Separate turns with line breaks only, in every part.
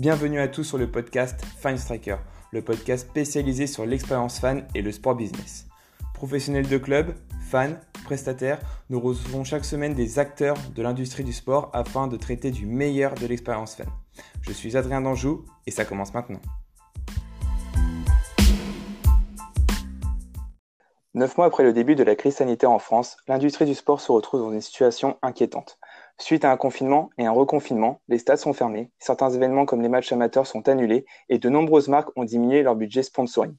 Bienvenue à tous sur le podcast Fine Striker, le podcast spécialisé sur l'expérience fan et le sport business. Professionnels de club, fans, prestataires, nous recevons chaque semaine des acteurs de l'industrie du sport afin de traiter du meilleur de l'expérience fan. Je suis Adrien Danjou et ça commence maintenant. Neuf mois après le début de la crise sanitaire en France, l'industrie du sport se retrouve dans une situation inquiétante. Suite à un confinement et un reconfinement, les stades sont fermés, certains événements comme les matchs amateurs sont annulés et de nombreuses marques ont diminué leur budget sponsoring.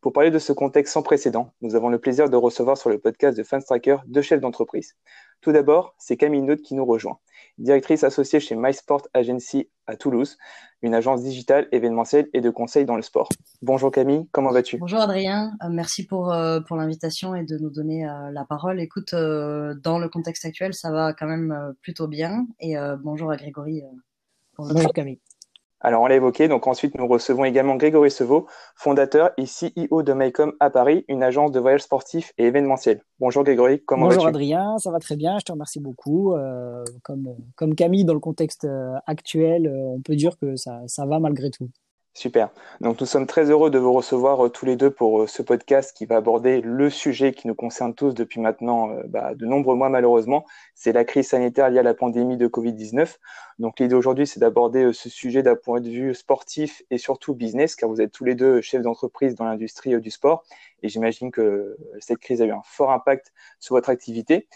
Pour parler de ce contexte sans précédent, nous avons le plaisir de recevoir sur le podcast de Fanstracker deux chefs d'entreprise. Tout d'abord, c'est Camille Naud qui nous rejoint, directrice associée chez MySport Agency à Toulouse, une agence digitale, événementielle et de conseil dans le sport. Bonjour Camille, comment vas-tu?
Bonjour Adrien, euh, merci pour, euh, pour l'invitation et de nous donner euh, la parole. Écoute, dans le contexte actuel, ça va quand même plutôt bien. Et bonjour à Grégory.
bonjour Camille.
Alors, on l'a évoqué. Donc, ensuite, nous recevons également Grégory Sevaux, fondateur et CEO de Mycom à Paris, une agence de voyage sportif et événementiel. Bonjour Grégory, comment vas-tu?
Bonjour Adrien, ça va très bien, je te remercie beaucoup. Euh, comme, comme Camille, dans le contexte euh, actuel, euh, on peut dire que ça, ça va malgré tout.
Super. Donc nous sommes très heureux de vous recevoir euh, tous les deux pour euh, ce podcast qui va aborder le sujet qui nous concerne tous depuis maintenant euh, bah, de nombreux mois malheureusement. C'est la crise sanitaire liée à la pandémie de Covid-19. Donc l'idée aujourd'hui c'est d'aborder ce sujet d'un point de vue sportif et surtout business car vous êtes tous les deux chefs d'entreprise dans l'industrie du sport et j'imagine que cette crise a eu un fort impact sur votre activité.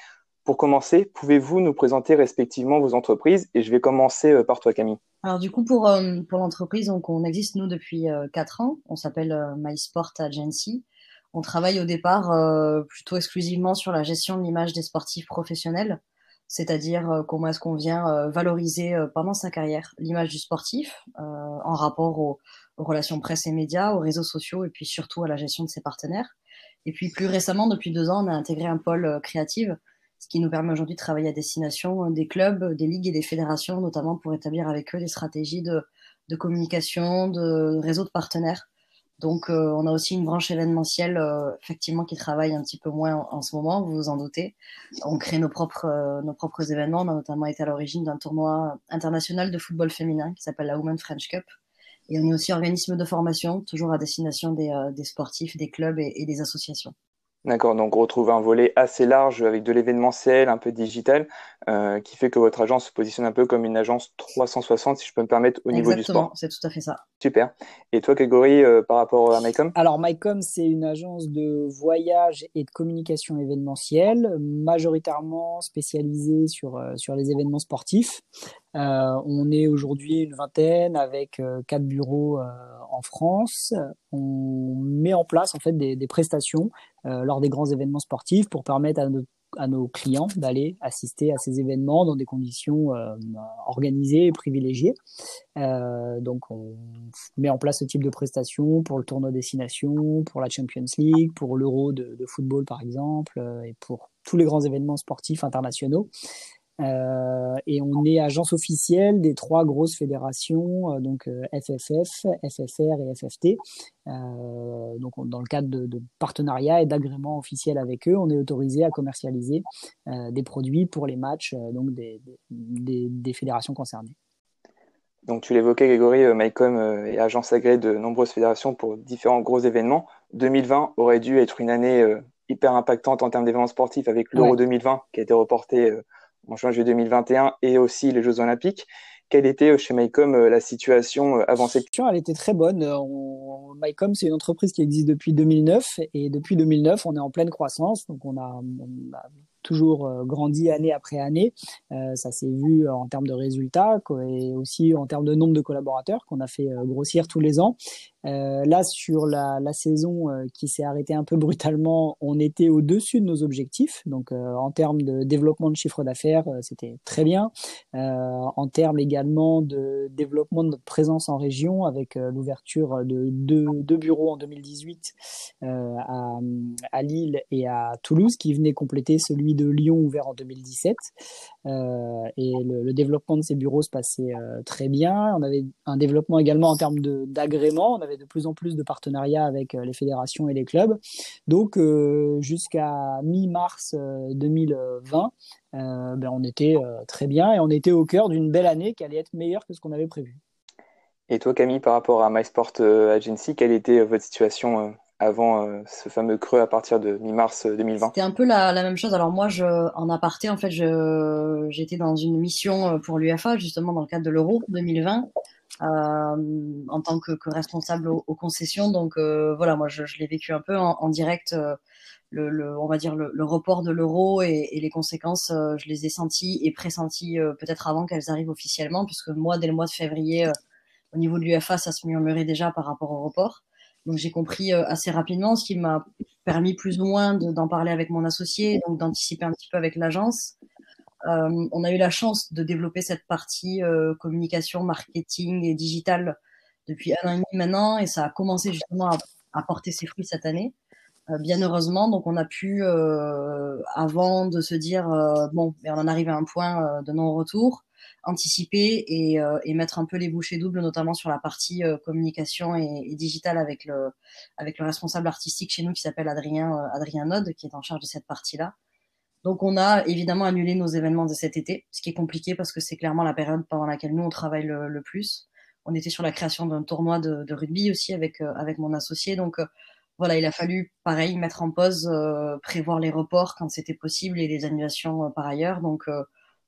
Pour commencer, pouvez-vous nous présenter respectivement vos entreprises Et je vais commencer par toi Camille.
Alors du coup pour euh, pour l'entreprise on existe nous depuis euh, quatre ans. On s'appelle euh, MySport Agency. On travaille au départ plutôt exclusivement sur la gestion de l'image des sportifs professionnels, c'est-à-dire comment est-ce qu'on vient valoriser pendant sa carrière l'image du sportif en rapport aux, aux, relations presse et médias, aux réseaux sociaux et puis surtout à la gestion de ses partenaires. Et puis plus récemment, depuis deux ans, on a intégré un pôle créatif ce qui nous permet aujourd'hui de travailler à destination euh, des clubs, des ligues et des fédérations, notamment pour établir avec eux des stratégies de, de communication, de réseau de partenaires. Donc, euh, on a aussi une branche événementielle, euh, effectivement, qui travaille un petit peu moins en, ce moment, vous vous en doutez. On crée nos propres, nos propres événements. On a notamment été à l'origine d'un tournoi international de football féminin qui s'appelle la Women's French Cup. Et on est aussi organisme de formation, toujours à destination des, des sportifs, des clubs et des associations.
D'accord, donc on retrouve un volet assez large avec de l'événementiel, un peu digital, euh, qui fait que votre agence se positionne un peu comme une agence 360, si je peux me permettre, au niveau du sport.
c'est tout à fait ça.
Super. Et toi, Grégory, euh, par rapport à MyCom?
Alors, MyCom, c'est une agence de voyage et de communication événementielle, majoritairement spécialisée sur, euh, sur les événements sportifs. on est aujourd'hui une vingtaine avec quatre bureaux en France. On met en place en fait des, des prestations euh, lors des grands événements sportifs pour permettre à, à nos clients d'aller assister à ces événements dans des conditions euh, organisées et privilégiées. Euh, donc on met en place ce type de prestations pour le tournoi destination, pour la Champions League, pour l'Euro de, de, football par exemple, et pour tous les grands événements sportifs internationaux. Euh, et on est agence officielle des trois grosses fédérations, euh, donc FFF, euh, FFR et FFT. donc dans le cadre de, de partenariats et d'agréments officiels avec eux, on est autorisé à commercialiser des produits pour les matchs donc des, des, des fédérations concernées.
Donc tu l'évoquais, Grégory, MyCom est agence agréée de nombreuses fédérations pour différents gros événements. 2020 aurait dû être une année hyper impactante en termes d'événements sportifs avec l'Euro 2020 qui a été reporté en juin 2021 et aussi les Jeux Olympiques. Quelle était euh, chez Mycom euh, la situation euh, avant cette
Elle était très bonne. Mycom, c'est une entreprise qui existe depuis 2009 et depuis 2009, on est en pleine croissance. Donc, on a, toujours grandi année après année. Ça s'est vu en termes de résultats et aussi en termes de nombre de collaborateurs qu'on a fait grossir tous les ans. Euh, là, sur la, saison euh, qui s'est arrêtée un peu brutalement, on était au-dessus de nos objectifs. Donc, euh, en termes de développement de chiffre d'affaires, c'était très bien. en termes également de développement de notre présence en région, avec l'ouverture de deux, bureaux en 2018 à, Lille et à Toulouse, qui venait compléter celui de Lyon ouvert en 2017. et le, le, développement de ces bureaux se passait très bien. On avait un développement également en termes d'agrément avait de plus en plus de partenariats avec euh, les fédérations et les clubs. Donc euh, jusqu'à mi-mars 2020, euh, ben, on était très bien et on était au cœur d'une belle année qui allait être meilleure que ce qu'on avait prévu.
Et toi, Camille, par rapport à MySport Agency, quelle était votre situation avant euh, ce fameux creux à partir de mi-mars 2020
C'était un peu la, la, même chose. Alors moi, je, en aparté, en fait, j'étais dans une mission pour l'UFA, justement dans le cadre de l'Euro 2020, euh, en tant que, que responsable aux, concessions. Donc euh, voilà, moi, je, je l'ai vécu un peu en, en direct. Euh, le, le, on va dire le, le report de l'euro et, et, les conséquences, je les ai senties et pressenties peut-être avant qu'elles arrivent officiellement, puisque moi, dès le mois de février, au niveau de l'UFA, ça se murmurait déjà par rapport au report. Donc j'ai compris euh, assez rapidement, ce qui m'a permis plus ou moins d'en parler avec mon associé, donc d'anticiper un petit peu avec l'agence. Euh, on a eu la chance de développer cette partie euh, communication, marketing et digital depuis un an et demi maintenant, et ça a commencé justement à, à porter ses fruits cette année. Euh, bien heureusement, donc on a pu, euh, avant de se dire bon, on en arrive à un point de non-retour, anticiper et, euh, et, mettre un peu les bouchées doubles, notamment sur la partie euh, communication et, et digitale avec le, avec le responsable artistique chez nous qui s'appelle Adrien, euh, Adrien Node, qui est en charge de cette partie-là. Donc on a évidemment annulé nos événements de cet été, ce qui est compliqué parce que c'est clairement la période pendant laquelle nous on travaille le, plus. On était sur la création d'un tournoi de, rugby aussi avec, avec mon associé, donc voilà, il a fallu pareil mettre en pause, prévoir les reports quand c'était possible et les annulations par ailleurs. Donc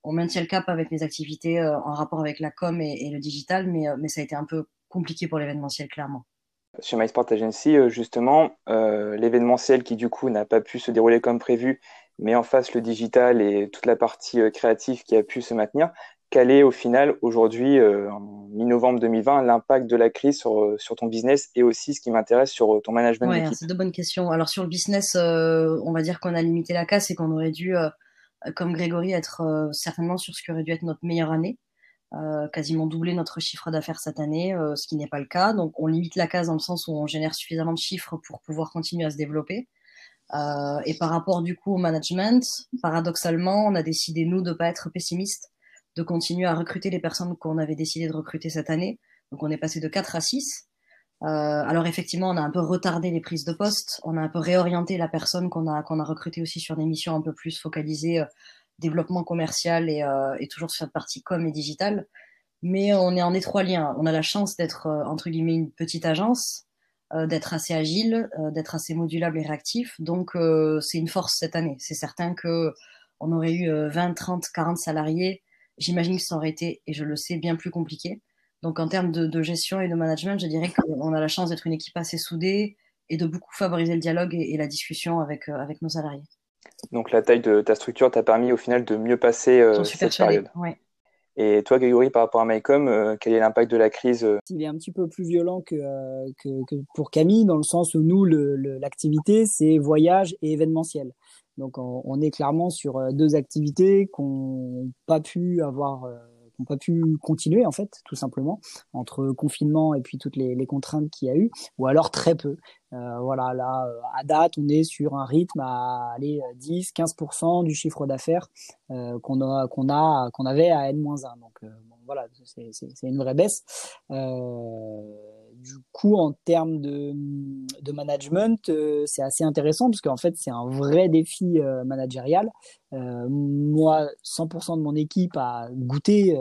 on maintient le cap avec les activités euh, en rapport avec la com et, le digital, mais, euh, mais ça a été un peu compliqué pour l'événementiel, clairement.
Sur MySport Agency, euh, justement, l'événementiel qui du coup n'a pas pu se dérouler comme prévu, mais en face le digital et toute la partie créative qui a pu se maintenir, quel est au final aujourd'hui, en mi-novembre 2020, l'impact de la crise sur, sur ton business et aussi ce qui m'intéresse sur ton management
ouais, C'est de bonnes questions. Alors sur le business, on va dire qu'on a limité la casse et qu'on aurait dû comme Grégory, être euh, certainement sur ce qui aurait dû être notre meilleure année. Euh, quasiment doubler notre chiffre d'affaires cette année, euh, ce qui n'est pas le cas. Donc on limite la case dans le sens où on génère suffisamment de chiffres pour pouvoir continuer à se développer. Euh, et par rapport du coup au management, paradoxalement, on a décidé nous de pas être pessimistes, de continuer à recruter les personnes qu'on avait décidé de recruter cette année. Donc on est passé de 4 à 6. Euh, alors effectivement, on a un peu retardé les prises de poste, on a un peu réorienté la personne qu'on a qu'on a recrutée aussi sur des missions un peu plus focalisées euh, développement commercial et, euh, et, toujours sur cette partie com et digital. Mais on est en étroit lien. On a la chance d'être entre guillemets une petite agence, d'être assez agile, d'être assez modulable et réactif. Donc c'est une force cette année. C'est certain que on aurait eu 20, 30, 40 salariés. J'imagine que ça aurait été, et je le sais, bien plus compliqué. Donc en termes de, de, gestion et de management, je dirais qu'on a la chance d'être une équipe assez soudée et de beaucoup favoriser le dialogue et, et la discussion avec, euh, avec nos salariés.
Donc la taille de ta structure t'a permis au final de mieux passer euh, cette période.
Ouais.
Et toi, Grégory, par rapport à Mycom, euh, quel est l'impact de la crise euh
Il est un petit peu plus violent que, euh, pour Camille, dans le sens où nous, l'activité, c'est voyage et événementiel. Donc on, on, est clairement sur deux activités qu'on n'a pas pu avoir n'ont pas pu continuer en fait, tout simplement, entre confinement et puis toutes les, les contraintes qu'il y a eu, ou alors très peu. Euh, voilà, là, euh, à date, on est sur un rythme à aller 10-15% du chiffre d'affaires euh, qu'on a, qu'on a, qu'on avait à N-1. Donc, euh, voilà, c'est une vraie baisse. Du coup, en termes de, management, euh, c'est assez intéressant parce qu'en fait, c'est un vrai défi euh, managérial. Euh, moi, 100% de mon équipe a goûté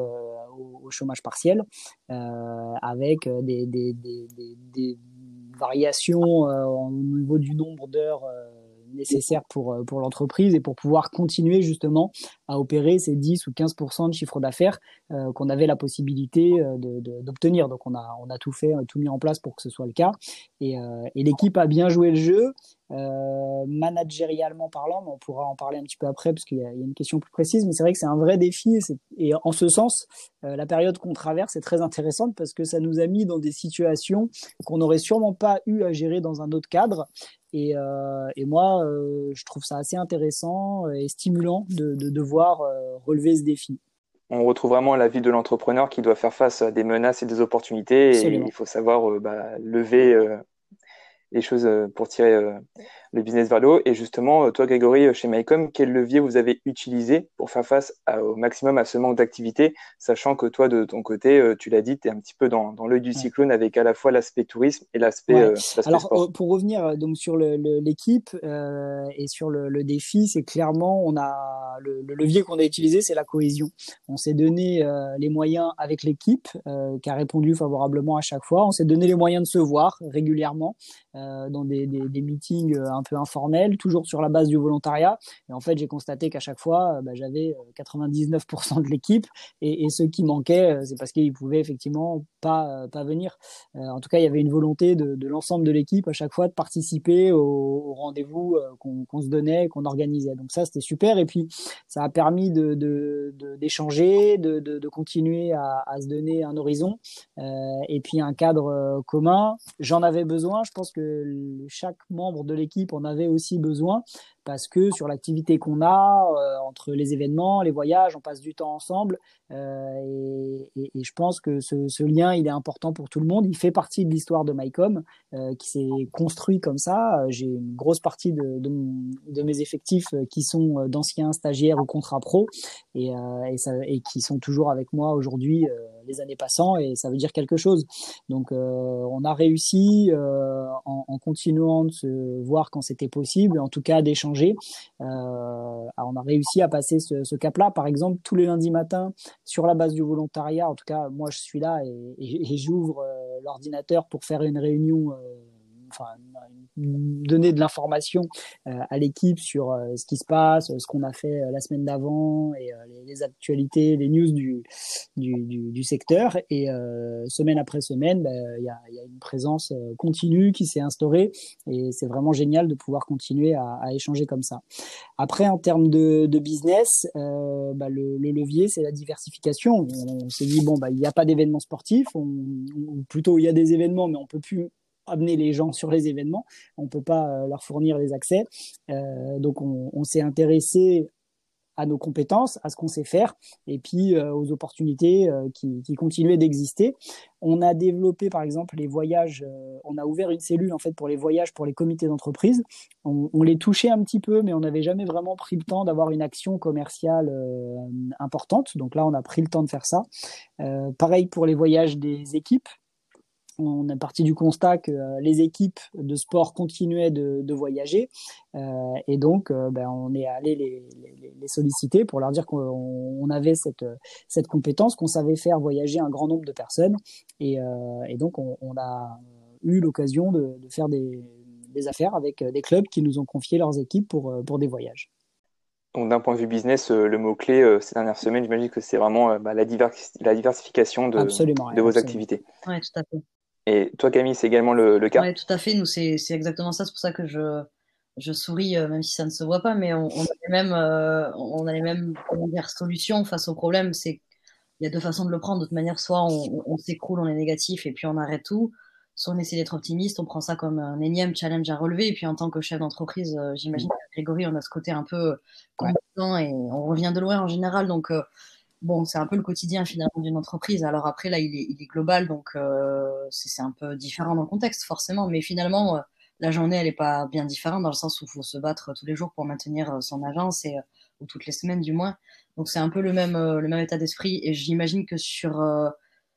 au, chômage partiel avec des, variations au niveau du nombre d'heures nécessaires pour, pour l'entreprise et pour pouvoir continuer justement à opérer ces 10 ou 15% de chiffre d'affaires euh, qu'on avait la possibilité euh, d'obtenir. Donc on a, tout fait, tout mis en place pour que ce soit le cas. Et, euh, l'équipe a bien joué le jeu. Euh, managérialement parlant, mais on pourra en parler un petit peu après parce qu'il y, a une question plus précise, mais c'est vrai que c'est un vrai défi et, en ce sens, euh, la période qu'on traverse est très intéressante parce que ça nous a mis dans des situations qu'on n'aurait sûrement pas eu à gérer dans un autre cadre et, euh, moi, euh, je trouve ça assez intéressant et stimulant de, devoir euh, relever ce défi.
On retrouve vraiment la vie de l'entrepreneur qui doit faire face à des menaces et des opportunités. Et il faut savoir euh, bah, lever euh, les choses pour tirer le business vers le haut. Et justement, euh, toi, Grégory, chez Mycom, quel levier vous avez utilisé pour faire face à, au maximum à ce manque d'activité, sachant que toi, de ton côté, tu l'as dit, tu es un petit peu dans, dans l'œil du cyclone avec à la fois l'aspect tourisme et l'aspect ouais. euh,
Alors,
sport.
pour revenir donc sur l'équipe euh, et sur le, le défi, c'est clairement, on a le, levier qu'on a utilisé, c'est la cohésion. On s'est donné les moyens avec l'équipe qui a répondu favorablement à chaque fois. On s'est donné les moyens de se voir régulièrement dans des, des, meetings un peu informels, toujours sur la base du volontariat. Et en fait, j'ai constaté qu'à chaque fois, bah, j'avais 99% de l'équipe et, et, ceux qui manquaient, c'est parce qu'ils pouvaient effectivement pas pas venir. en tout cas, il y avait une volonté de, l'ensemble de l'équipe à chaque fois de participer au, rendez-vous euh, qu'on se donnait, qu'on organisait. Donc ça, c'était super. Et puis, ça a permis d'échanger, de, continuer à, se donner un horizon euh, et puis un cadre euh, commun. J'en avais besoin. Je pense que chaque membre de l'équipe en avait aussi besoin parce que sur l'activité qu'on a, euh, entre les événements, les voyages, on passe du temps ensemble. Euh, et, je pense que ce, lien, il est important pour tout le monde. Il fait partie de l'histoire de MyCom, euh, qui s'est construit comme ça. J'ai une grosse partie de, mes effectifs qui sont d'anciens stagiaires ou contrats pro et, et, qui sont toujours avec moi aujourd'hui les années passant et ça veut dire quelque chose. Donc on a réussi en, en, continuant de se voir quand c'était possible, en tout cas d'échanger euh, on a réussi à passer ce, cap-là. Par exemple, tous les lundis matins, sur la base du volontariat, en tout cas, moi, je suis là et, j'ouvre euh, l'ordinateur pour faire une réunion euh, enfin, donner de l'information euh, à l'équipe sur euh, ce qui se passe, ce qu'on a fait euh, la semaine d'avant et les, actualités, les news du, du, du, secteur. Et semaine après semaine, bah, il y, a, y, a, une présence continue qui s'est instaurée et c'est vraiment génial de pouvoir continuer à, à, échanger comme ça. Après, en termes de, de business, bah, le, le, levier, c'est la diversification. On, s'est dit, bon, bah, il n'y a pas d'événements sportifs, ou plutôt il y a des événements, mais on peut plus amener les gens sur les événements. On ne peut pas euh, leur fournir les accès. Euh, donc on, s'est intéressé à nos compétences, à ce qu'on sait faire, et puis euh, aux opportunités qui, continuaient d'exister. On a développé, par exemple, les voyages. on a ouvert une cellule en fait pour les voyages pour les comités d'entreprise. On, les touchait un petit peu, mais on n'avait jamais vraiment pris le temps d'avoir une action commerciale importante. Donc là, on a pris le temps de faire ça. pareil pour les voyages des équipes on est parti du constat que euh, les équipes de sport continuaient de, voyager euh, et donc euh, ben, on est allé les, solliciter pour leur dire qu'on avait cette, cette compétence, qu'on savait faire voyager un grand nombre de personnes et, donc on, a eu l'occasion de, faire des, affaires avec des clubs qui nous ont confié leurs équipes pour, pour des voyages.
Donc d'un point de vue business, le mot-clé ces dernières semaines, j'imagine que c'est vraiment bah, la, la, diversification de, de vos activités.
Oui, tout à fait.
Et toi, Camille, c'est également le, cas?
Oui, tout à fait. Nous, c'est exactement ça. C'est pour ça que je, souris, euh, même si ça ne se voit pas, mais on, on a les mêmes, euh, on a les dire, solutions face au problème. C'est il y a deux façons de le prendre. De toute manière, soit on, s'écroule, on est négatif et puis on arrête tout, soit on essaie d'être optimiste, on prend ça comme un énième challenge à relever. Et puis en tant que chef d'entreprise, euh, j'imagine Grégory, on a ce côté un peu combattant et on revient de loin en général. Donc bon, c'est un peu le quotidien finalement d'une entreprise. Alors après, là, il est, il est global, donc euh, c'est un peu différent dans le contexte, forcément. Mais finalement, euh, la journée, elle n'est pas bien différente dans le sens où il faut se battre tous les jours pour maintenir euh, son agence, et, ou toutes les semaines du moins. Donc c'est un peu le même, le même état d'esprit. Et j'imagine que sur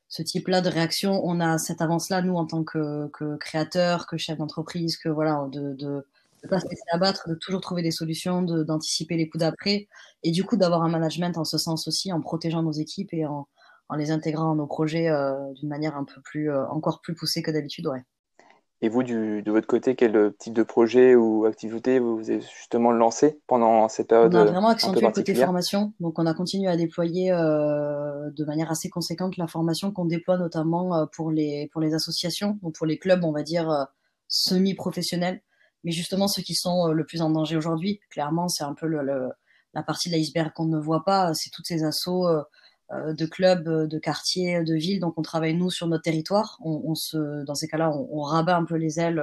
ce type-là de réaction, on a cette avance-là, nous, en tant que, que créateur, que chef d'entreprise, que voilà, de, de de pas se laisser abattre, de toujours trouver des solutions, d'anticiper les coups d'après, et du coup d'avoir un management en ce sens aussi, en protégeant nos équipes et en, en les intégrant dans nos projets euh, d'une manière un peu plus, euh, encore plus poussée que d'habitude. Ouais.
Et vous, du, de votre côté, quel type de projet ou activité vous avez justement lancé pendant cette période
On a vraiment accentué le côté formation. Donc, on a continué à déployer euh, de manière assez conséquente la formation qu'on déploie notamment pour les, pour les associations, ou pour les clubs, on va dire, semi-professionnels mais justement ceux qui sont euh, le plus en danger aujourd'hui. Clairement, c'est un peu le, la partie de l'iceberg qu'on ne voit pas. C'est toutes ces assauts euh, euh, de clubs, de quartiers, de villes. Donc on travaille nous sur notre territoire. On, on se, dans ces cas-là, on, on, rabat un peu les ailes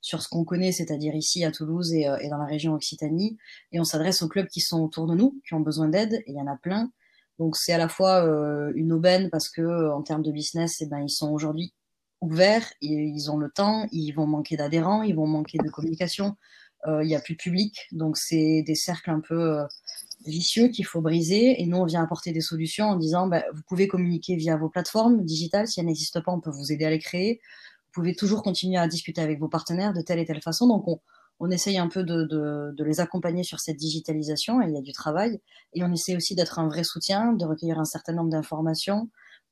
sur ce qu'on connaît, c'est-à-dire ici à Toulouse et, et, dans la région Occitanie, et on s'adresse aux clubs qui sont autour de nous, qui ont besoin d'aide. Et il y en a plein. Donc c'est à la fois une aubaine parce que en termes de business, eh ben ils sont aujourd'hui ouverts, ils ont le temps, ils vont manquer d'adhérents, ils vont manquer de communication, euh, il n'y a plus de public, donc c'est des cercles un peu euh, vicieux qu'il faut briser. Et nous, on vient apporter des solutions en disant, bah, vous pouvez communiquer via vos plateformes digitales, si elles n'existent pas, on peut vous aider à les créer. Vous pouvez toujours continuer à discuter avec vos partenaires de telle et telle façon. Donc on, on essaye un peu de, de, les accompagner sur cette digitalisation, et il y a du travail, et on essaie aussi d'être un vrai soutien, de recueillir un certain nombre d'informations,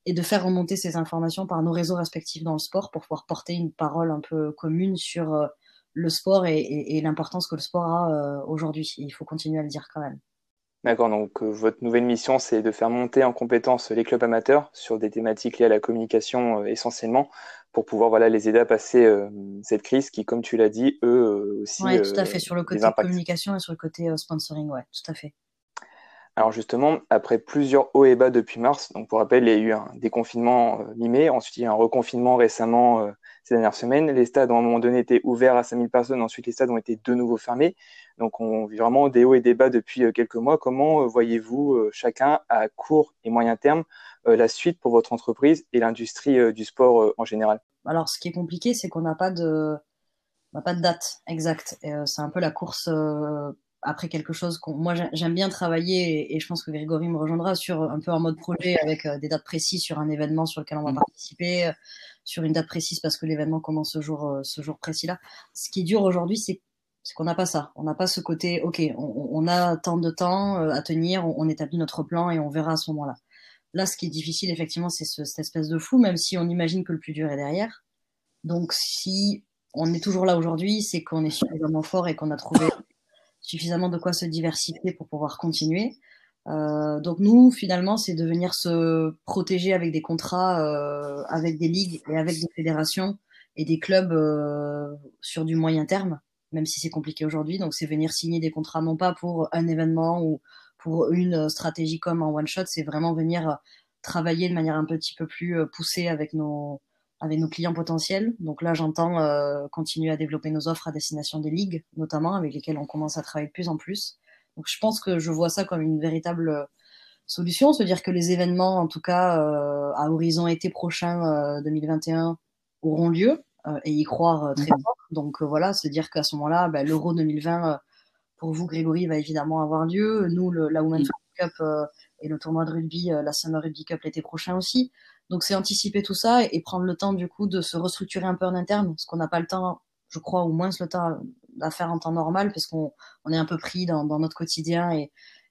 et de faire remonter ces informations par nos réseaux respectifs dans le sport pour pouvoir porter une parole un peu commune sur euh, le sport et, l'importance que le sport a euh, aujourd'hui. Il faut continuer à le dire quand même.
D'accord, donc euh, votre nouvelle mission, c'est de faire monter en compétence les clubs amateurs sur des thématiques liées à la communication essentiellement, pour pouvoir voilà, les aider à passer cette crise qui, comme tu l'as dit, eux aussi.
Oui, tout à fait, sur le côté communication et sur le côté sponsoring, ouais, tout à fait.
Alors justement, après plusieurs hauts et bas depuis mars, donc pour rappel, il y a eu un déconfinement euh, mi-mai, ensuite il y a eu un reconfinement récemment euh, ces dernières semaines. Les stades, à un moment donné, étaient ouverts à 5000 personnes, ensuite les stades ont été de nouveau fermés. Donc on vit vraiment des hauts et des bas depuis euh, quelques mois. Comment voyez-vous chacun à court et moyen terme la suite pour votre entreprise et l'industrie du sport en général?
Alors ce qui est compliqué, c'est qu'on n'a pas de... pas de date exacte. c'est un peu la course après quelque chose qu'on moi j'aime bien travailler et, je pense que Grégory me rejoindra sur un peu en mode projet avec euh, des dates précises sur un événement sur lequel on va mm. participer euh, sur une date précise parce que l'événement commence ce jour euh, ce jour précis là ce qui est dur aujourd'hui c'est qu'on n'a pas ça. On n'a pas ce côté ok on, a tant de temps à tenir on, établit notre plan et on verra à ce moment là là ce qui est difficile effectivement c'est cette espèce de flou même si on imagine que le plus dur est derrière. Donc si on est toujours là aujourd'hui c'est qu'on est suffisamment fort et qu'on a trouvé suffisamment de quoi se diversifier pour pouvoir continuer. Euh, donc nous, finalement, c'est de venir se protéger avec des contrats, euh, avec des ligues et avec des fédérations et des clubs euh, sur du moyen terme, même si c'est compliqué aujourd'hui. Donc c'est venir signer des contrats non pas pour un événement ou pour une stratégie comme en one shot, c'est vraiment venir travailler de manière un petit peu plus poussée avec nos avec nos clients potentiels. Donc là, j'entends euh, continuer à développer nos offres à destination des ligues, notamment, avec lesquelles on commence à travailler de plus en plus. Donc je pense que je vois ça comme une véritable euh, solution, se dire que les événements, en tout cas euh, à horizon été prochain 2021, auront lieu et y croire très mhm. fort. Donc voilà, se dire qu'à ce moment-là, ben, l'Euro 2020, pour vous, Grégory, va évidemment avoir lieu. Nous, le, la Women's Cup et le tournoi de rugby, la Summer Rugby Cup l'été prochain aussi. Donc c'est anticiper tout ça et, prendre le temps du coup de se restructurer un peu en interne, parce qu'on n'a pas le temps, je crois, ou moins le temps à faire en temps normal, parce qu'on on est un peu pris dans, notre quotidien et,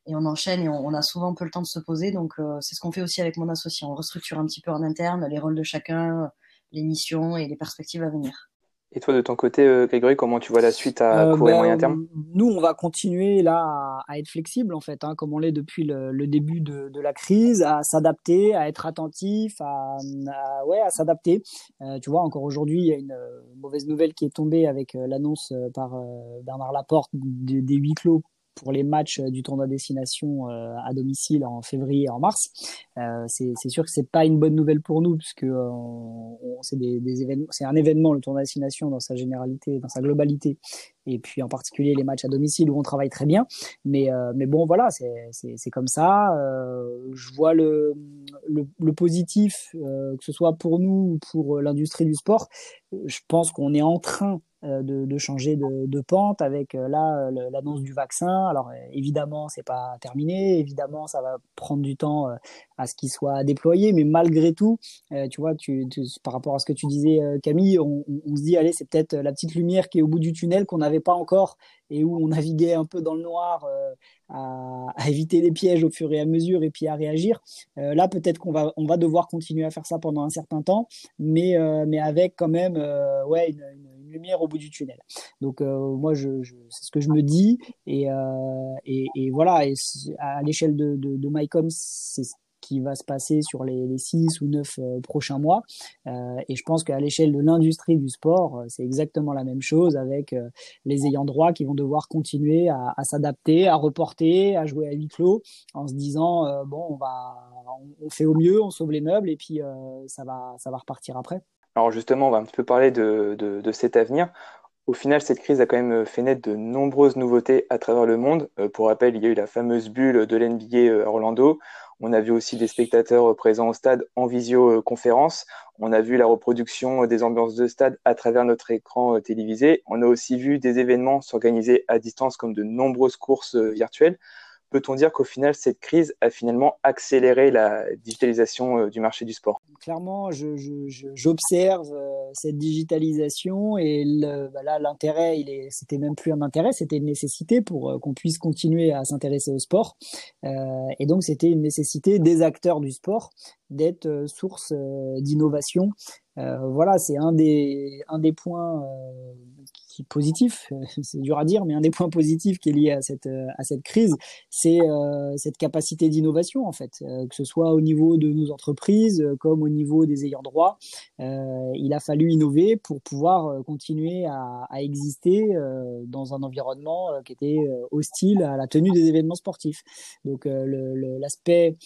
on enchaîne et on, a souvent peu le temps de se poser. Donc euh, c'est ce qu'on fait aussi avec mon associé. On restructure un petit peu en interne les rôles de chacun, les missions et les perspectives à venir.
Et toi, de ton côté, euh, Grégory, comment tu vois la suite à euh, court et ben, moyen terme?
Nous, on va continuer là à, être flexible, en fait, hein, comme on l'est depuis le, début de, la crise, à s'adapter, à être attentif, à, ouais, à s'adapter. Euh, tu vois, encore aujourd'hui, il y a une mauvaise nouvelle qui est tombée avec l'annonce par Bernard Laporte des huis clos pour les matchs du tournoi destination euh, à domicile en février et en mars. Euh, c'est sûr que c'est pas une bonne nouvelle pour nous puisque euh, c'est des, des événements, c'est un événement le tournoi destination dans sa généralité, dans sa globalité, et puis en particulier les matchs à domicile où on travaille très bien. Mais mais bon voilà, c'est comme ça. je vois le le, le positif que ce soit pour nous ou pour l'industrie du sport. Je pense qu'on est en train euh, de, de, changer de, pente avec euh, là l'annonce du vaccin. Alors évidemment, c'est pas terminé, évidemment, ça va prendre du temps euh, à ce qu'il soit déployé, mais malgré tout, tu vois, tu, par rapport à ce que tu disais, Camille, on, se dit allez, c'est peut-être la petite lumière qui est au bout du tunnel qu'on n'avait pas encore et où on naviguait un peu dans le noir à, éviter les pièges au fur et à mesure et puis à réagir. là, peut-être qu'on va on va devoir continuer à faire ça pendant un certain temps, mais mais avec quand même ouais une lumière au bout du tunnel. Donc euh, moi, c'est ce que je me dis et, euh, voilà. À l'échelle de, MyCom, c'est ce qui va se passer sur les, les six ou neuf euh, prochains mois. et je pense qu'à l'échelle de l'industrie du sport, c'est exactement la même chose avec les ayants droit qui vont devoir continuer à, s'adapter, à reporter, à jouer à huis clos, en se disant bon, on fait au mieux, on sauve les meubles et puis ça va repartir après.
Alors justement, on va un petit peu parler de, cet avenir. Au final, cette crise a quand même fait naître de nombreuses nouveautés à travers le monde. Euh, pour rappel, il y a eu la fameuse bulle de l'NBA euh, Orlando. On a vu aussi des spectateurs présents au stade en visioconférence. On a vu la reproduction des ambiances de stade à travers notre écran euh, télévisé. On a aussi vu des événements s'organiser à distance comme de nombreuses courses virtuelles. Peut-on dire qu'au final, cette crise a finalement accéléré la digitalisation euh, du marché du sport?
Clairement, j'observe euh, cette digitalisation et bah là, l'intérêt, c'était même plus un intérêt, c'était une nécessité pour euh, qu'on puisse continuer à s'intéresser au sport. et donc, c'était une nécessité des acteurs du sport d'être source d'innovation. voilà, c'est un des, un des points positif, c'est dur à dire, mais un des points positifs qui est lié à cette, euh, à cette crise, c'est euh, cette capacité d'innovation, en fait, euh, que ce soit au niveau de nos entreprises comme au niveau des ayants droit. il a fallu innover pour pouvoir continuer à exister dans un environnement qui était hostile à la tenue des événements sportifs. Donc l'aspect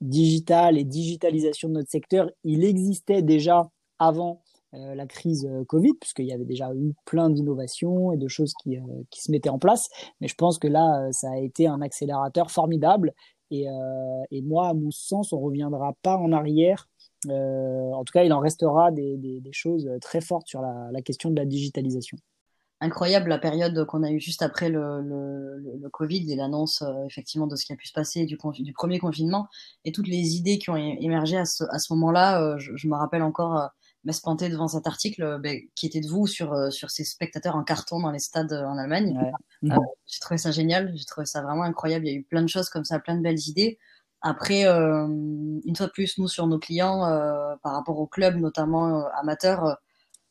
digital et digitalisation de notre secteur, il existait déjà avant euh, la crise euh, Covid, puisqu'il y avait déjà eu plein d'innovations et de choses qui, euh, qui, se mettaient en place. Mais je pense que là, ça a été un accélérateur formidable. Et, moi, à mon sens, on reviendra pas en arrière. en tout cas, il en restera des, des, choses très fortes sur la, question de la digitalisation
incroyable la période qu'on a eue juste après le, le, le Covid et l'annonce effectivement de ce qui a pu se passer du, du, premier confinement et toutes les idées qui ont émergé à ce, à ce moment-là. je, je, me rappelle encore m'espanter devant cet article euh, ben, qui était de vous sur, euh, sur ces spectateurs en carton dans les stades euh, en Allemagne. j'ai trouvé ça génial, j'ai trouvé ça vraiment incroyable. Il y a eu plein de choses comme ça, plein de belles idées. Après, une fois de plus, nous, sur nos clients, par rapport au club, notamment amateurs,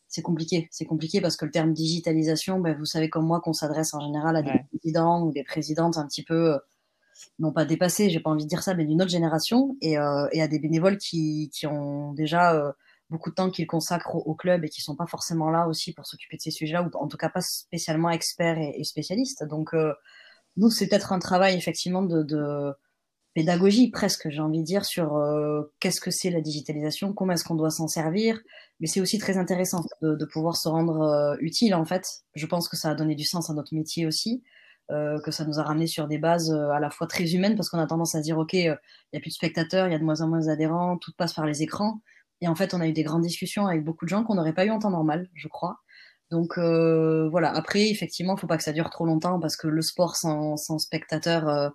c'est compliqué. C'est compliqué parce que le terme digitalisation, ben, vous savez comme moi qu'on s'adresse en général à des présidents ou des présidentes un petit peu, non pas dépassés, j'ai pas envie de dire ça, mais d'une autre génération, et, et à des bénévoles qui, qui ont déjà beaucoup de temps qu'ils consacrent au, club et qui sont pas forcément là aussi pour s'occuper de ces sujets-là, ou en tout cas pas spécialement experts et, spécialistes. Donc, euh, nous, c'est peut-être un travail effectivement de, de pédagogie presque, j'ai envie de dire, sur euh, qu'est-ce que c'est la digitalisation, comment est-ce qu'on doit s'en servir. Mais c'est aussi très intéressant de, de pouvoir se rendre euh, utile, en fait. Je pense que ça a donné du sens à notre métier aussi. Euh, que ça nous a ramené sur des bases à la fois très humaines parce qu'on a tendance à dire ok il y a plus de spectateurs il y a de moins en moins d'adhérents tout passe par les écrans et en fait, on a eu des grandes discussions avec beaucoup de gens qu'on n'aurait pas eu en temps normal, je crois. Donc euh, voilà, après, effectivement, il faut pas que ça dure trop longtemps parce que le sport sans, sans spectateurs, euh,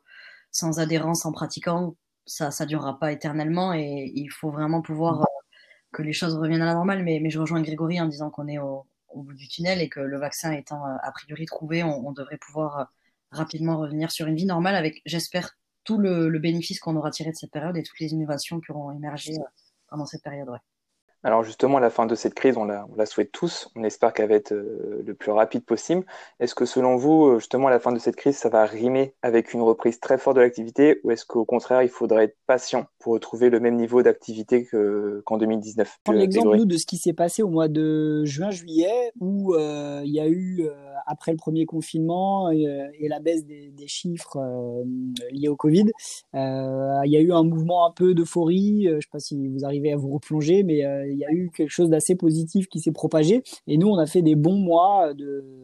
sans adhérents, sans pratiquants, ça ça durera pas éternellement et il faut vraiment pouvoir euh, que les choses reviennent à la normale. Mais, mais je rejoins Grégory en disant qu'on est au, au, bout du tunnel et que le vaccin étant euh, a priori trouvé, on, on devrait pouvoir euh, rapidement revenir sur une vie normale avec, j'espère, tout le, le bénéfice qu'on aura tiré de cette période et toutes les innovations qui auront émergé pendant cette période. Ouais.
Alors justement, à la fin de cette crise, on la, on la souhaite tous. On espère qu'elle va être euh, le plus rapide possible. Est-ce que selon vous, euh, justement, à la fin de cette crise, ça va rimer avec une reprise très forte de l'activité ou est-ce qu'au contraire, il faudrait être patient pour retrouver le même niveau d'activité qu'en 2019
Prends l'exemple, nous, de ce qui s'est passé au mois de juin-juillet où euh, il y a eu, après le premier confinement et la baisse des, des chiffres liés au Covid, il y a eu un mouvement un peu d'euphorie. je ne sais pas si vous arrivez à vous replonger, mais il y a eu quelque chose d'assez positif qui s'est propagé. Et nous, on a fait des bons mois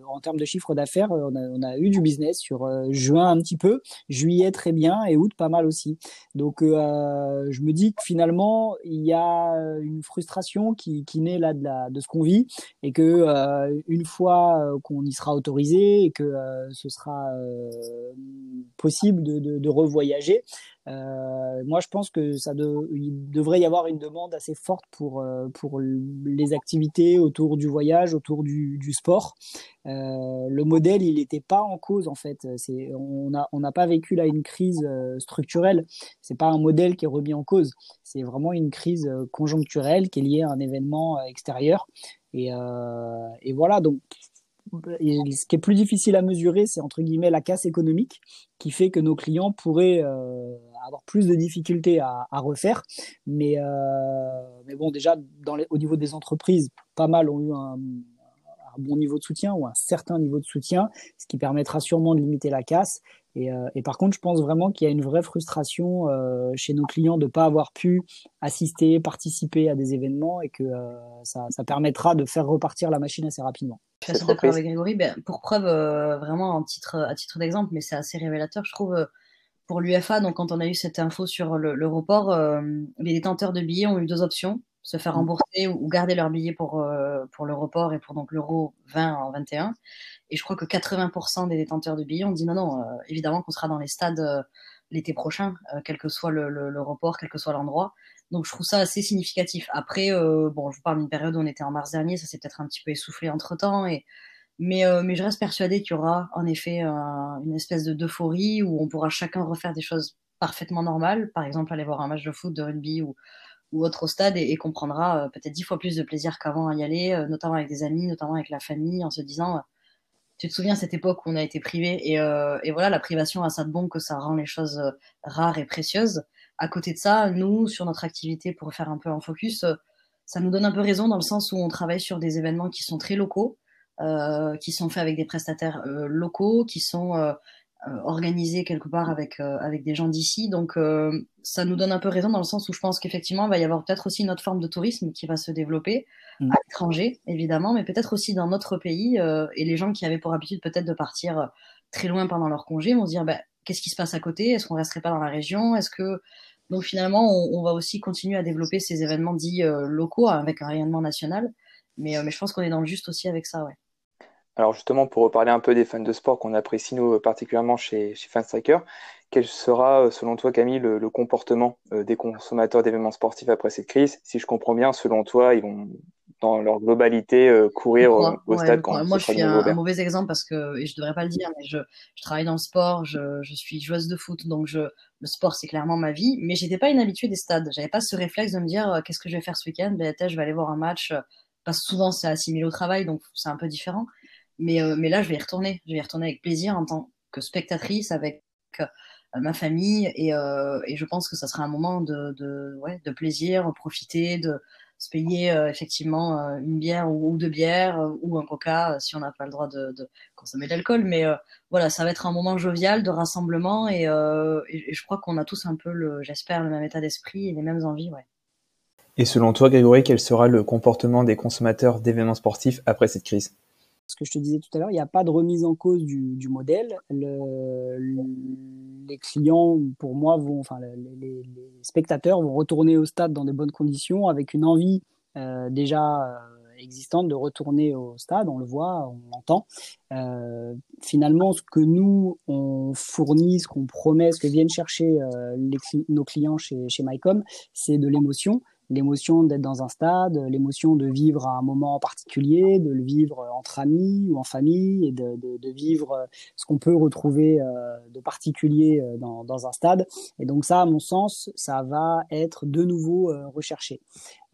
en termes de chiffre d'affaires. On a, on a, eu du business sur euh, juin un petit peu, juillet très bien et août pas mal aussi. Donc, euh, je me dis que finalement, il y a une frustration qui, naît là de, ce qu'on vit et que euh, une fois qu'on y sera autorisé et que ce sera possible de revoyager, euh, moi, je pense que ça devrait y avoir une demande assez forte pour euh, les activités autour du voyage, autour du, sport. Euh, le modèle, il n'était pas en cause en fait. On n'a pas vécu là une crise structurelle. C'est pas un modèle qui est remis en cause. C'est vraiment une crise conjoncturelle qui est liée à un événement extérieur. Et, voilà. Donc ce qui est plus difficile à mesurer, c'est entre guillemets la casse économique qui fait que nos clients pourraient avoir plus de difficultés à, à refaire. Mais, euh, mais bon, déjà, dans les, au niveau des entreprises, pas mal ont eu un, un, bon niveau de soutien ou un certain niveau de soutien, ce qui permettra sûrement de limiter la casse. Et, euh, et par contre, je pense vraiment qu'il y a une vraie frustration euh, chez nos clients de ne pas avoir pu assister, participer à des événements et que euh, ça, ça, permettra de faire repartir la machine assez rapidement.
Je suis assez d'accord avec Grégory. Ben, pour preuve, euh, vraiment en titre, à titre d'exemple, mais c'est assez révélateur, je trouve, euh, pour l'UFA. Donc, quand on a eu cette info sur le, le report, les détenteurs de billets ont eu deux options se faire rembourser ou, garder leur billet pour, pour le report et pour donc l'euro 20 en 21. Et je crois que 80% des détenteurs de billets ont dit non, non, évidemment qu'on sera dans les stades l'été prochain, quel que soit le, le, report, quel que soit l'endroit. Donc je trouve ça assez significatif. Après, bon, je vous parle d'une période où on était en mars dernier, ça s'est peut-être un petit peu essoufflé entre temps et mais, euh, mais je reste persuadée qu'il y aura en effet une espèce de d'euphorie où on pourra chacun refaire des choses parfaitement normales, par exemple aller voir un match de foot, de rugby ou, ou autre au stade et, et comprendra euh, peut-être dix fois plus de plaisir qu'avant à y aller, euh, notamment avec des amis, notamment avec la famille, en se disant tu te souviens cette époque où on a été privé et, et voilà la privation a ça de bon que ça rend les choses rares et précieuses. À côté de ça, nous sur notre activité pour faire un peu en focus, ça nous donne un peu raison dans le sens où on travaille sur des événements qui sont très locaux euh, qui sont faits avec des prestataires euh, locaux, qui sont euh, organisés quelque part avec, avec des gens d'ici. Donc ça nous donne un peu raison dans le sens où je pense qu'effectivement, il va y avoir peut-être aussi une autre forme de tourisme qui va se développer mmh. à l'étranger, évidemment, mais peut-être aussi dans notre pays. et les gens qui avaient pour habitude peut-être de partir très loin pendant leur congé vont se dire, bah, qu'est-ce qui se passe à côté? Est-ce qu'on resterait pas dans la région? Est-ce que donc finalement, on, on, va aussi continuer à développer ces événements dits locaux avec un rayonnement national. Mais, mais je pense qu'on est dans le juste aussi avec ça, ouais.
Alors justement, pour reparler un peu des fans de sport qu'on apprécie nous particulièrement chez, chez Fanstriker, quel sera, euh, selon toi, Camille, le, comportement euh, des consommateurs d'événements sportifs après cette crise? Si je comprends bien, selon toi, ils vont, dans leur globalité, euh, courir au, stade
quand Moi, je suis un, mauvais exemple parce que, et je devrais pas le dire, mais je, je travaille dans le sport, je, je, suis joueuse de foot, donc je, le sport, c'est clairement ma vie, mais j'étais pas inhabituée des stades. J'avais pas ce réflexe de me dire, qu'est-ce que je vais faire ce week-end? Ben, Je vais aller voir un match, parce que souvent, c'est assimilé au travail, donc c'est un peu différent. Mais, euh, mais là, je vais y retourner. Je vais y retourner avec plaisir en tant que spectatrice, avec euh, ma famille. Et, euh, et, je pense que ça sera un moment de, plaisir, profiter, de se payer effectivement une bière ou, deux bières ou un coca si on n'a pas le droit de, consommer de l'alcool. Mais voilà, ça va être un moment jovial de rassemblement et, je crois qu'on a tous un peu, j'espère, le même état d'esprit et les mêmes envies. Ouais.
Et selon toi, Grégory, quel sera le comportement des consommateurs d'événements sportifs après cette crise?
Ce que je te disais tout à l'heure, il n'y a pas de remise en cause du, modèle. Le, les clients, pour moi, vont, enfin, les, spectateurs vont retourner au stade dans de bonnes conditions, avec une envie euh, déjà euh, existante de retourner au stade. On le voit, on l'entend. Euh, finalement, ce que nous on fournit, ce qu'on promet, ce que viennent chercher nos clients chez MyCom, c'est de l'émotion l'émotion d'être dans un stade, l'émotion de vivre un moment particulier, de le vivre entre amis ou en famille, et de, de, de vivre ce qu'on peut retrouver euh, de particulier euh, dans, dans, un stade. Et donc ça, à mon sens, ça va être de nouveau euh, recherché.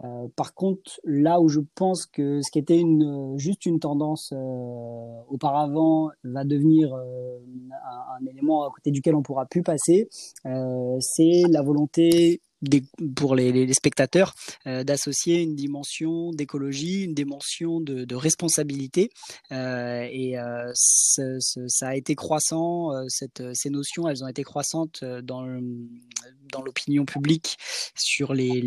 Euh, par contre, là où je pense que ce qui était une, juste une tendance euh, auparavant va devenir euh, un, un, élément à côté duquel on pourra plus passer, c'est la volonté pour les, spectateurs euh, d'associer une dimension d'écologie, une dimension de, responsabilité. Euh, et euh, ça a été croissant, ces notions, elles ont été croissantes dans, l'opinion publique sur les,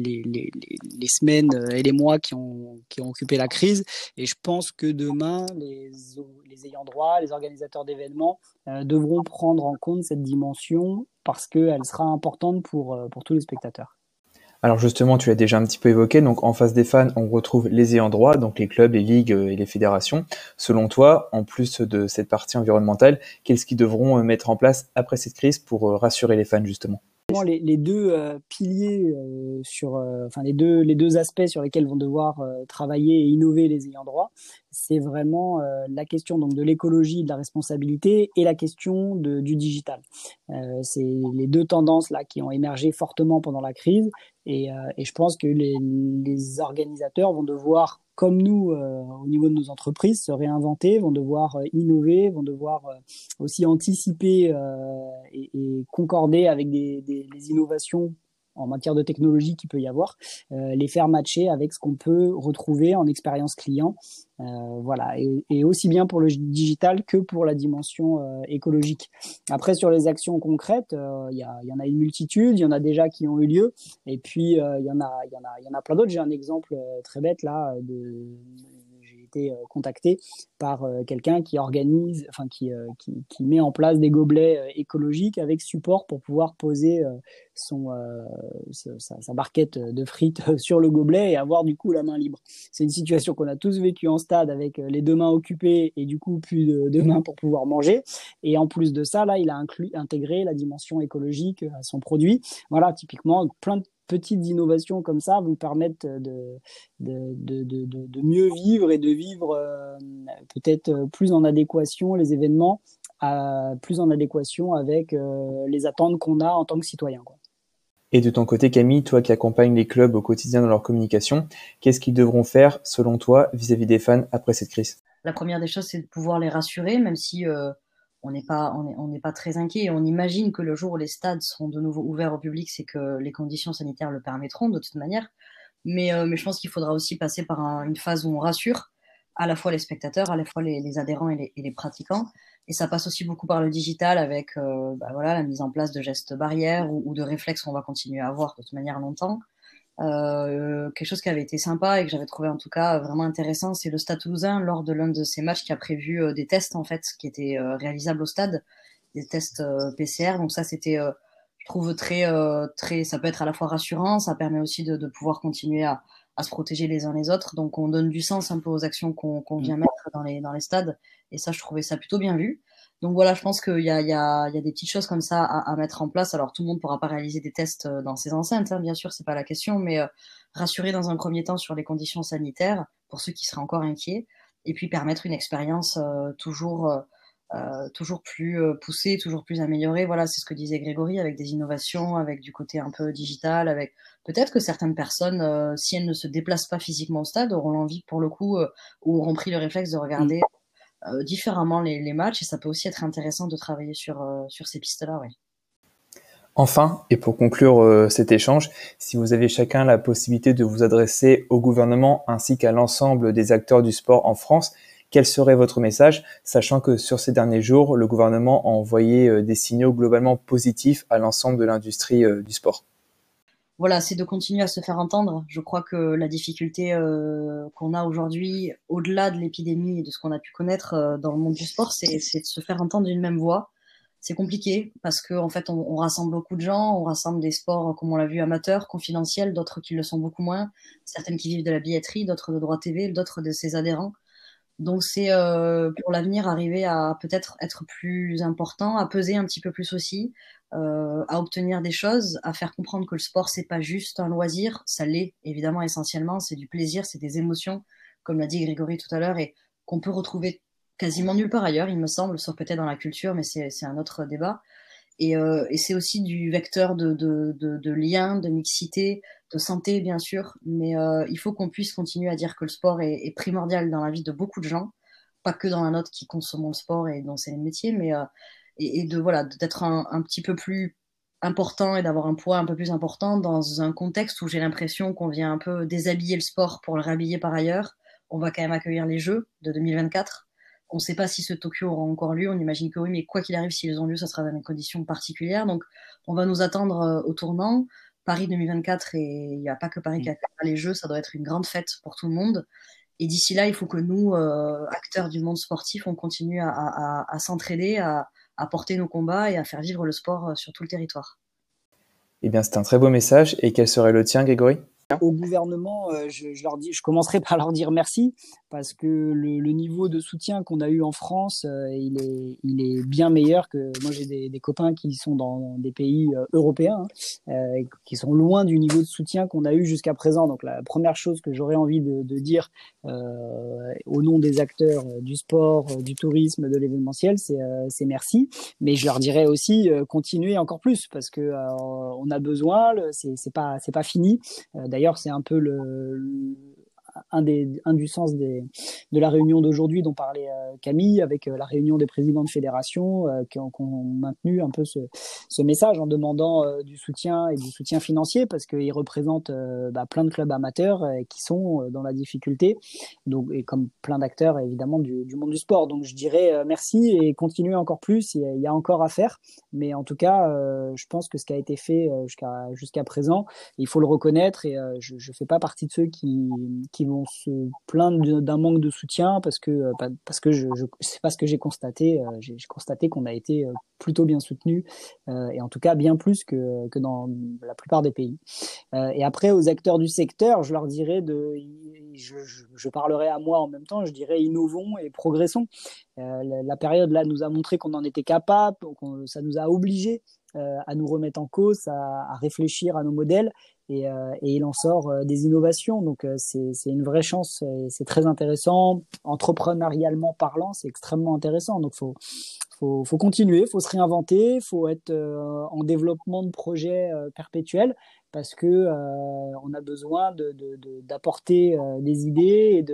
semaines et les mois qui ont, qui ont occupé la crise. Et je pense que demain, les, les ayants droit, les organisateurs d'événements devront prendre en compte cette dimension parce qu'elle sera importante pour, euh, pour tous les spectateurs.
Alors justement, tu l'as déjà un petit peu évoqué, donc en face des fans, on retrouve les ayants droit, donc les clubs, les ligues euh, et les fédérations. Selon toi, en plus de cette partie environnementale, qu'est-ce qu'ils devront euh, mettre en place après cette crise pour rassurer les fans justement?
Les, deux euh, piliers euh, sur, euh, enfin les deux les deux aspects sur lesquels vont devoir travailler et innover les ayants droit, c'est vraiment la question donc de l'écologie, de la responsabilité et la question de, du digital. c'est les deux tendances là qui ont émergé fortement pendant la crise et, et je pense que les, les organisateurs vont devoir comme nous, euh, au niveau de nos entreprises, se réinventer, vont devoir euh, innover, vont devoir euh, aussi anticiper et, concorder avec des, des, innovations en matière de technologie qu'il peut y avoir, les faire matcher avec ce qu'on peut retrouver en expérience client. voilà, et, et, aussi bien pour le digital que pour la dimension écologique. Après, sur les actions concrètes, il y, y, en a une multitude, il y en a déjà qui ont eu lieu, et puis il y en a, il y en a, il y en a plein d'autres. J'ai un exemple très bête là de été contacté par quelqu'un qui organise, enfin qui, qui, qui, met en place des gobelets écologiques avec support pour pouvoir poser son, sa, barquette de frites sur le gobelet et avoir du coup la main libre. C'est une situation qu'on a tous vécu en stade avec les deux mains occupées et du coup plus de, de mains pour pouvoir manger. Et en plus de ça, là, il a inclus, intégré la dimension écologique à son produit. Voilà, typiquement, plein de petites innovations comme ça vous permettent de, de, de, de, mieux vivre et de vivre euh, peut-être plus en adéquation les événements, à, plus en adéquation avec euh, les attentes qu'on a en tant que citoyen. Quoi.
Et de ton côté, Camille, toi qui accompagnes les clubs au quotidien dans leur communication, qu'est-ce qu'ils devront faire, selon toi, vis-à-vis des fans après cette crise?
La première des choses, c'est de pouvoir les rassurer, même si euh, on n'est pas, on n'est pas très inquiet. On imagine que le jour où les stades seront de nouveau ouverts au public, c'est que les conditions sanitaires le permettront de toute manière. Mais, euh, mais je pense qu'il faudra aussi passer par une phase où on rassure à la fois les spectateurs, à la fois les, adhérents et les, pratiquants. Et ça passe aussi beaucoup par le digital avec euh, bah voilà, la mise en place de gestes barrières ou de réflexes qu'on va continuer à avoir de toute manière longtemps. Euh, quelque chose qui avait été sympa et que j'avais trouvé en tout cas vraiment intéressant, c'est le Stade Toulousain lors de l'un de ces matchs qui a prévu euh, des tests en fait qui étaient euh, réalisables au stade, des tests PCR. Donc ça c'était, je trouve très très, ça peut être à la fois rassurant, ça permet aussi de, de pouvoir continuer à, à, se protéger les uns les autres. Donc on donne du sens un peu aux actions qu'on qu'on vient mettre dans les dans les stades et ça je trouvais ça plutôt bien vu. Donc voilà, je pense qu'il y a, y, y a, des petites choses comme ça à, à, mettre en place. Alors tout le monde pourra pas réaliser des tests euh, dans ces enceintes, hein, bien sûr, c'est pas la question, mais euh, rassurer dans un premier temps sur les conditions sanitaires pour ceux qui seraient encore inquiets, et puis permettre une expérience euh, toujours euh, toujours plus poussée, toujours plus améliorée. Voilà, c'est ce que disait Grégory, avec des innovations, avec du côté un peu digital, avec peut-être que certaines personnes, si elles ne se déplacent pas physiquement au stade, auront l'envie pour le coup ou auront pris le réflexe de regarder. Euh, différemment les, matchs et ça peut aussi être intéressant de travailler sur, euh, ces pistes-là.
Enfin, et pour conclure euh, cet échange, si vous avez chacun la possibilité de vous adresser au gouvernement ainsi qu'à l'ensemble des acteurs du sport en France, quel serait votre message, sachant que sur ces derniers jours, le gouvernement a envoyé des signaux globalement positifs à l'ensemble de l'industrie du sport?
Voilà, c'est de continuer à se faire entendre. Je crois que la difficulté euh, qu'on a aujourd'hui, au-delà de l'épidémie et de ce qu'on a pu connaître euh, dans le monde du sport, c'est de se faire entendre d'une même voix. C'est compliqué parce qu'en en fait, on, on, rassemble beaucoup de gens, on rassemble des sports, comme on l'a vu, amateurs, confidentiels, d'autres qui le sont beaucoup moins, certaines qui vivent de la billetterie, d'autres de droit TV, d'autres de ses adhérents. Donc c'est euh, pour l'avenir arriver à peut-être être plus important, à peser un petit peu plus aussi, à obtenir des choses, à faire comprendre que le sport c'est pas juste un loisir, ça l'est évidemment essentiellement, c'est du plaisir, c'est des émotions, comme l'a dit Grégory tout à l'heure, et qu'on peut retrouver quasiment nulle part ailleurs, il me semble, sauf peut-être dans la culture, mais c'est un autre débat. Et, euh, et c'est aussi du vecteur de, de, de, lien, de mixité, de santé, bien sûr. Mais euh, il faut qu'on puisse continuer à dire que le sport est, primordial dans la vie de beaucoup de gens, pas que dans la nôtre qui consommons le sport et dont c'est le métier, mais euh, et, de voilà d'être un, petit peu plus important et d'avoir un poids un peu plus important dans un contexte où j'ai l'impression qu'on vient un peu déshabiller le sport pour le réhabiller par ailleurs. On va quand même accueillir les Jeux de 2024 on ne sait pas si ce Tokyo aura encore lieu. On imagine que oui, mais quoi qu'il arrive, s'ils ont lieu, ça sera dans des conditions particulières. Donc, on va nous attendre euh, au tournant. Paris 2024, et il n'y a pas que Paris qui a les Jeux, ça doit être une grande fête pour tout le monde. Et d'ici là, il faut que nous, euh, acteurs du monde sportif, on continue à, s'entraider, à, à, porter nos combats et à faire vivre le sport euh, sur tout le territoire.
Eh bien, c'est un très beau message. Et quel serait le tien, Grégory?
Au gouvernement, je, je, je commencerai par leur dire merci parce que le, niveau de soutien qu'on a eu en France, euh, il, est, bien meilleur que moi j'ai des, copains qui sont dans des pays euh, européens, hein, euh, qui sont loin du niveau de soutien qu'on a eu jusqu'à présent. Donc la première chose que j'aurais envie de, dire euh, au nom des acteurs du sport, du tourisme, de l'événementiel, c'est merci. Mais je leur dirais aussi continuer encore plus parce que on a besoin, c'est pas c'est pas fini. D'ailleurs c'est un peu le un, des, un du sens de la réunion d'aujourd'hui dont parlait euh, Camille, avec euh, la réunion des présidents de fédération euh, qui, ont, maintenu un peu ce, ce message en demandant du soutien et du soutien financier parce qu'ils représentent bah, plein de clubs amateurs qui sont dans la difficulté, donc, et comme plein d'acteurs évidemment du, monde du sport. Donc je dirais merci et continuez encore plus, il y a, encore à faire, mais en tout cas, je pense que ce qui a été fait jusqu'à jusqu'à présent, il faut le reconnaître et je ne fais pas partie de ceux qui qui vont se plaindre d'un manque de soutien parce que parce que je, c'est pas ce que j'ai constaté. j'ai constaté qu'on a été plutôt bien soutenu et en tout cas bien plus que que dans la plupart des pays. et après aux acteurs du secteur, je leur dirais de je, parlerai à moi en même temps, je dirais innovons et progressons. la, période là nous a montré qu'on en était capable, ça nous a obligés euh, à nous remettre en cause, à, réfléchir à nos modèles et, euh, et il en sort euh, des innovations. Donc c'est une vraie chance et c'est très intéressant. Entrepreneurialement parlant, c'est extrêmement intéressant. Donc faut faut, faut continuer, faut se réinventer, faut être en développement de projets perpétuels parce que euh, on a besoin d'apporter euh, des idées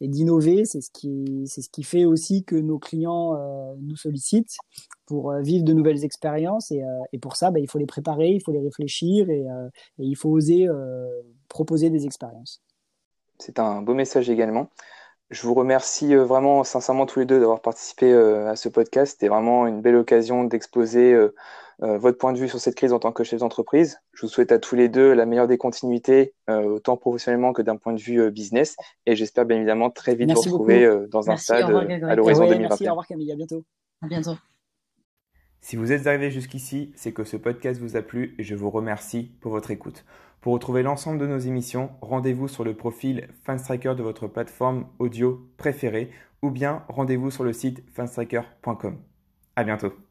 et d'innover. C'est ce qui fait aussi que nos clients euh, nous sollicitent pour vivre de nouvelles expériences et, pour ça, bah, il faut les préparer, il faut les réfléchir et il faut oser proposer des expériences.
C'est un beau message également. Je vous remercie vraiment sincèrement tous les deux d'avoir participé à ce podcast. C'était vraiment une belle occasion d'exposer euh, votre point de vue sur cette crise en tant que chef d'entreprise. Je vous souhaite à tous les deux la meilleure des continuités, euh, autant professionnellement que d'un point de vue euh, business. Et j'espère bien évidemment très vite vous retrouver dans un stade à l'horizon 2021.
Merci, au revoir Camille, à bientôt.
À bientôt.
Si vous êtes arrivé jusqu'ici, c'est que ce podcast vous a plu et je vous remercie pour votre écoute. Pour retrouver l'ensemble de nos émissions, rendez-vous sur le profil Fanstriker de votre plateforme audio préférée ou bien rendez-vous sur le site fanstriker.com. À bientôt.